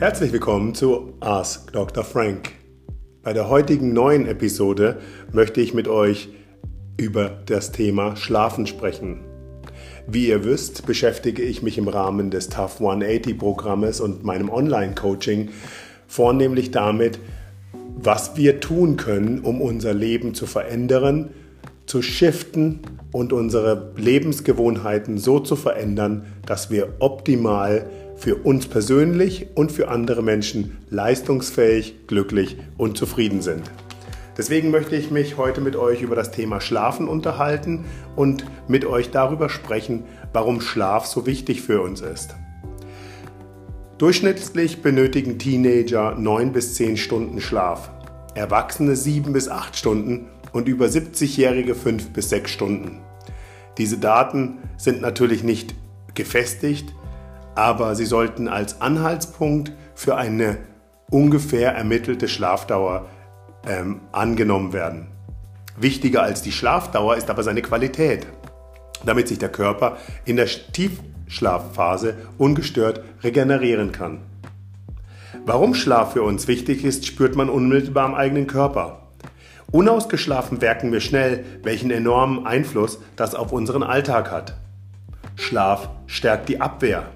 Herzlich willkommen zu Ask Dr. Frank. Bei der heutigen neuen Episode möchte ich mit euch über das Thema Schlafen sprechen. Wie ihr wisst, beschäftige ich mich im Rahmen des Tough 180 Programmes und meinem Online-Coaching vornehmlich damit, was wir tun können, um unser Leben zu verändern, zu shiften und unsere Lebensgewohnheiten so zu verändern, dass wir optimal für uns persönlich und für andere Menschen leistungsfähig, glücklich und zufrieden sind. Deswegen möchte ich mich heute mit euch über das Thema Schlafen unterhalten und mit euch darüber sprechen, warum Schlaf so wichtig für uns ist. Durchschnittlich benötigen Teenager 9 bis 10 Stunden Schlaf, Erwachsene 7 bis 8 Stunden und über 70-Jährige 5 bis 6 Stunden. Diese Daten sind natürlich nicht gefestigt, aber sie sollten als Anhaltspunkt für eine ungefähr ermittelte Schlafdauer ähm, angenommen werden. Wichtiger als die Schlafdauer ist aber seine Qualität, damit sich der Körper in der Tiefschlafphase ungestört regenerieren kann. Warum Schlaf für uns wichtig ist, spürt man unmittelbar am eigenen Körper. Unausgeschlafen merken wir schnell, welchen enormen Einfluss das auf unseren Alltag hat. Schlaf stärkt die Abwehr.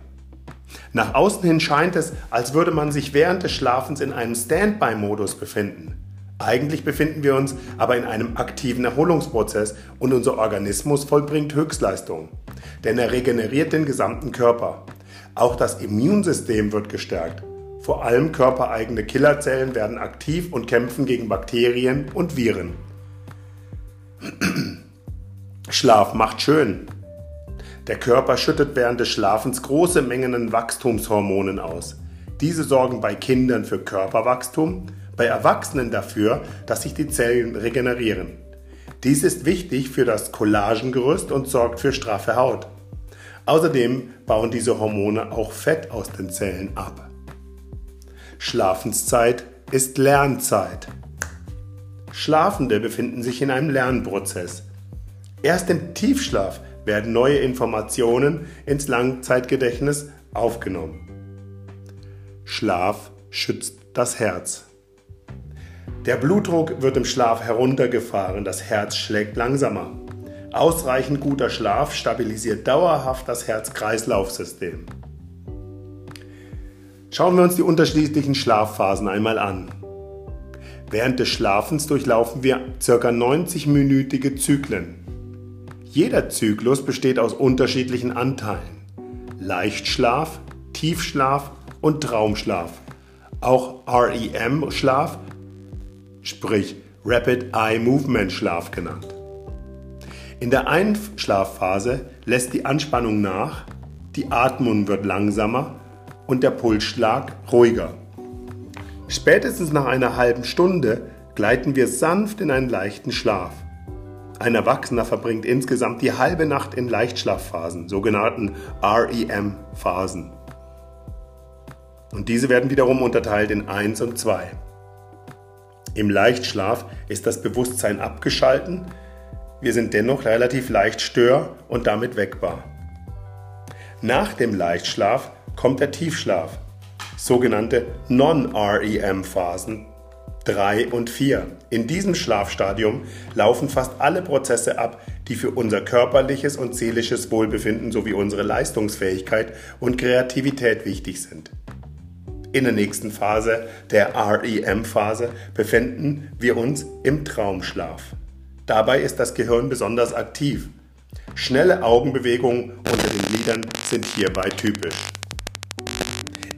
Nach außen hin scheint es, als würde man sich während des Schlafens in einem Standby-Modus befinden. Eigentlich befinden wir uns aber in einem aktiven Erholungsprozess und unser Organismus vollbringt Höchstleistung, denn er regeneriert den gesamten Körper. Auch das Immunsystem wird gestärkt. Vor allem körpereigene Killerzellen werden aktiv und kämpfen gegen Bakterien und Viren. Schlaf macht schön. Der Körper schüttet während des Schlafens große Mengen an Wachstumshormonen aus. Diese sorgen bei Kindern für Körperwachstum, bei Erwachsenen dafür, dass sich die Zellen regenerieren. Dies ist wichtig für das Kollagengerüst und sorgt für straffe Haut. Außerdem bauen diese Hormone auch Fett aus den Zellen ab. Schlafenszeit ist Lernzeit. Schlafende befinden sich in einem Lernprozess. Erst im Tiefschlaf werden neue Informationen ins Langzeitgedächtnis aufgenommen. Schlaf schützt das Herz. Der Blutdruck wird im Schlaf heruntergefahren, das Herz schlägt langsamer. Ausreichend guter Schlaf stabilisiert dauerhaft das Herz-Kreislauf-System. Schauen wir uns die unterschiedlichen Schlafphasen einmal an. Während des Schlafens durchlaufen wir ca. 90-minütige Zyklen. Jeder Zyklus besteht aus unterschiedlichen Anteilen. Leichtschlaf, Tiefschlaf und Traumschlaf. Auch REM-Schlaf, sprich Rapid Eye Movement Schlaf genannt. In der Einschlafphase lässt die Anspannung nach, die Atmung wird langsamer und der Pulsschlag ruhiger. Spätestens nach einer halben Stunde gleiten wir sanft in einen leichten Schlaf. Ein Erwachsener verbringt insgesamt die halbe Nacht in Leichtschlafphasen, sogenannten REM-Phasen. Und diese werden wiederum unterteilt in 1 und 2. Im Leichtschlaf ist das Bewusstsein abgeschalten, wir sind dennoch relativ leicht stör- und damit weckbar. Nach dem Leichtschlaf kommt der Tiefschlaf, sogenannte Non-REM-Phasen 3 und 4. In diesem Schlafstadium laufen fast alle Prozesse ab, die für unser körperliches und seelisches Wohlbefinden sowie unsere Leistungsfähigkeit und Kreativität wichtig sind. In der nächsten Phase, der REM-Phase, befinden wir uns im Traumschlaf. Dabei ist das Gehirn besonders aktiv. Schnelle Augenbewegungen unter den Lidern sind hierbei typisch.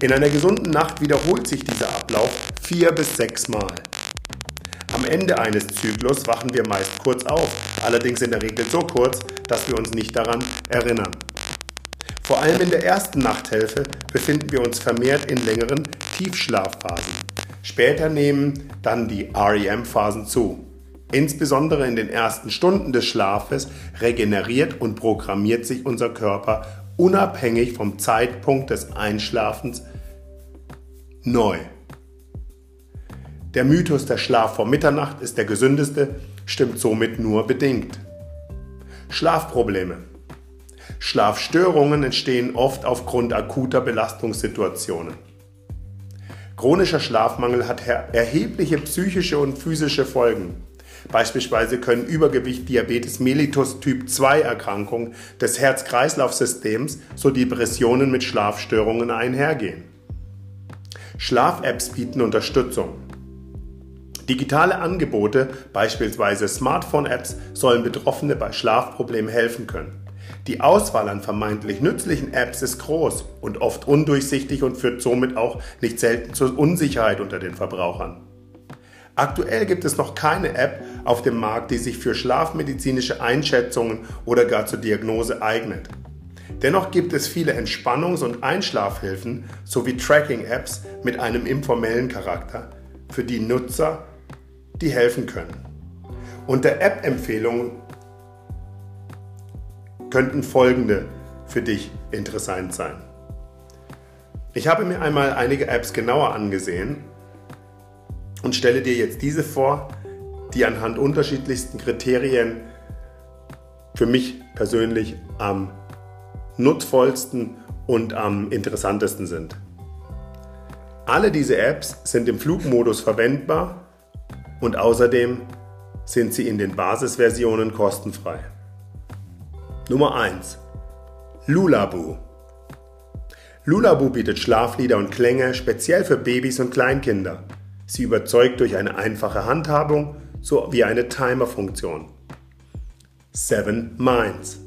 In einer gesunden Nacht wiederholt sich dieser Ablauf vier bis sechs Mal. Am Ende eines Zyklus wachen wir meist kurz auf, allerdings in der Regel so kurz, dass wir uns nicht daran erinnern. Vor allem in der ersten Nachthälfte befinden wir uns vermehrt in längeren Tiefschlafphasen. Später nehmen dann die REM-Phasen zu. Insbesondere in den ersten Stunden des Schlafes regeneriert und programmiert sich unser Körper unabhängig vom Zeitpunkt des Einschlafens neu. Der Mythos der Schlaf vor Mitternacht ist der gesündeste, stimmt somit nur bedingt. Schlafprobleme. Schlafstörungen entstehen oft aufgrund akuter Belastungssituationen. Chronischer Schlafmangel hat erhebliche psychische und physische Folgen. Beispielsweise können Übergewicht, Diabetes mellitus Typ 2 Erkrankungen des Herz-Kreislauf-Systems sowie Depressionen mit Schlafstörungen einhergehen. Schlaf-Apps bieten Unterstützung. Digitale Angebote, beispielsweise Smartphone-Apps, sollen Betroffene bei Schlafproblemen helfen können. Die Auswahl an vermeintlich nützlichen Apps ist groß und oft undurchsichtig und führt somit auch nicht selten zur Unsicherheit unter den Verbrauchern. Aktuell gibt es noch keine App auf dem Markt, die sich für schlafmedizinische Einschätzungen oder gar zur Diagnose eignet. Dennoch gibt es viele Entspannungs- und Einschlafhilfen sowie Tracking-Apps mit einem informellen Charakter, für die Nutzer die helfen können. Unter App-Empfehlungen könnten folgende für dich interessant sein. Ich habe mir einmal einige Apps genauer angesehen und stelle dir jetzt diese vor, die anhand unterschiedlichsten Kriterien für mich persönlich am nutzvollsten und am interessantesten sind. Alle diese Apps sind im Flugmodus verwendbar und außerdem sind sie in den Basisversionen kostenfrei. Nummer 1. Lulabu. Lulabu bietet Schlaflieder und Klänge speziell für Babys und Kleinkinder. Sie überzeugt durch eine einfache Handhabung sowie eine Timer-Funktion. Seven Minds.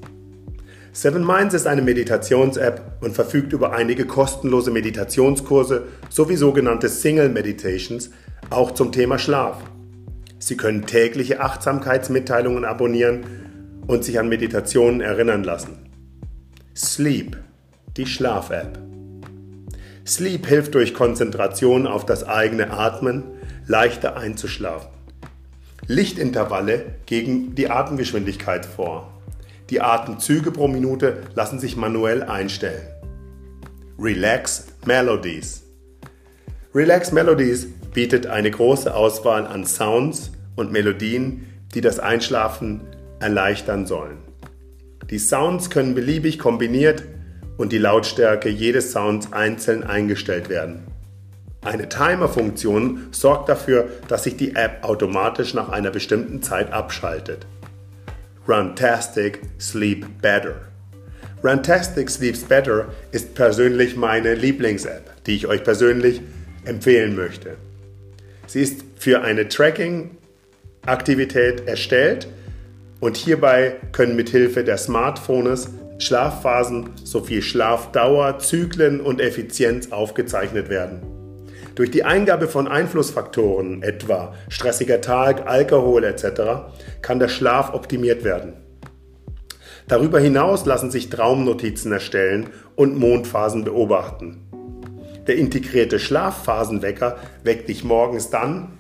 Seven Minds ist eine Meditations-App und verfügt über einige kostenlose Meditationskurse sowie sogenannte Single Meditations, auch zum Thema Schlaf. Sie können tägliche Achtsamkeitsmitteilungen abonnieren und sich an Meditationen erinnern lassen. Sleep, die Schlaf-App. Sleep hilft durch Konzentration auf das eigene Atmen leichter einzuschlafen. Lichtintervalle gegen die Atemgeschwindigkeit vor. Die Atemzüge pro Minute lassen sich manuell einstellen. Relax Melodies. Relax Melodies bietet eine große Auswahl an Sounds und Melodien, die das Einschlafen erleichtern sollen. Die Sounds können beliebig kombiniert und die Lautstärke jedes Sounds einzeln eingestellt werden. Eine Timer-Funktion sorgt dafür, dass sich die App automatisch nach einer bestimmten Zeit abschaltet. Runtastic Sleep Better. Runtastic Sleeps Better ist persönlich meine Lieblings-App, die ich euch persönlich empfehlen möchte. Sie ist für eine Tracking-Aktivität erstellt und hierbei können mithilfe der Smartphones Schlafphasen sowie Schlafdauer, Zyklen und Effizienz aufgezeichnet werden. Durch die Eingabe von Einflussfaktoren, etwa stressiger Tag, Alkohol etc., kann der Schlaf optimiert werden. Darüber hinaus lassen sich Traumnotizen erstellen und Mondphasen beobachten. Der integrierte Schlafphasenwecker weckt dich morgens dann,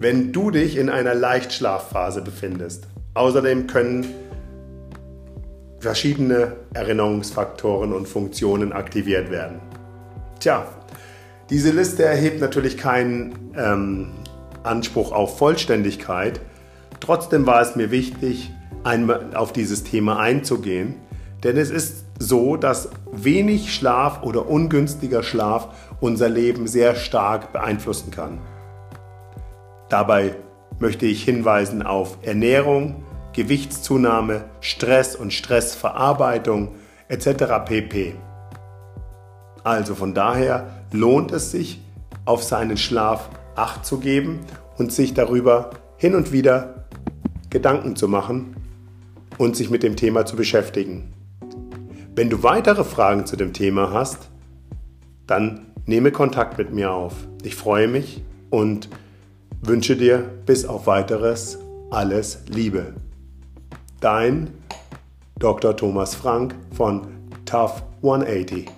wenn du dich in einer Leichtschlafphase befindest. Außerdem können verschiedene Erinnerungsfaktoren und Funktionen aktiviert werden. Tja, diese Liste erhebt natürlich keinen ähm, Anspruch auf Vollständigkeit. Trotzdem war es mir wichtig, einmal auf dieses Thema einzugehen, denn es ist so, dass wenig Schlaf oder ungünstiger Schlaf unser Leben sehr stark beeinflussen kann. Dabei möchte ich hinweisen auf Ernährung, Gewichtszunahme, Stress und Stressverarbeitung etc. pp. Also von daher lohnt es sich, auf seinen Schlaf acht zu geben und sich darüber hin und wieder Gedanken zu machen und sich mit dem Thema zu beschäftigen. Wenn du weitere Fragen zu dem Thema hast, dann nehme Kontakt mit mir auf. Ich freue mich und wünsche dir bis auf weiteres alles Liebe. Dein Dr. Thomas Frank von Tough 180.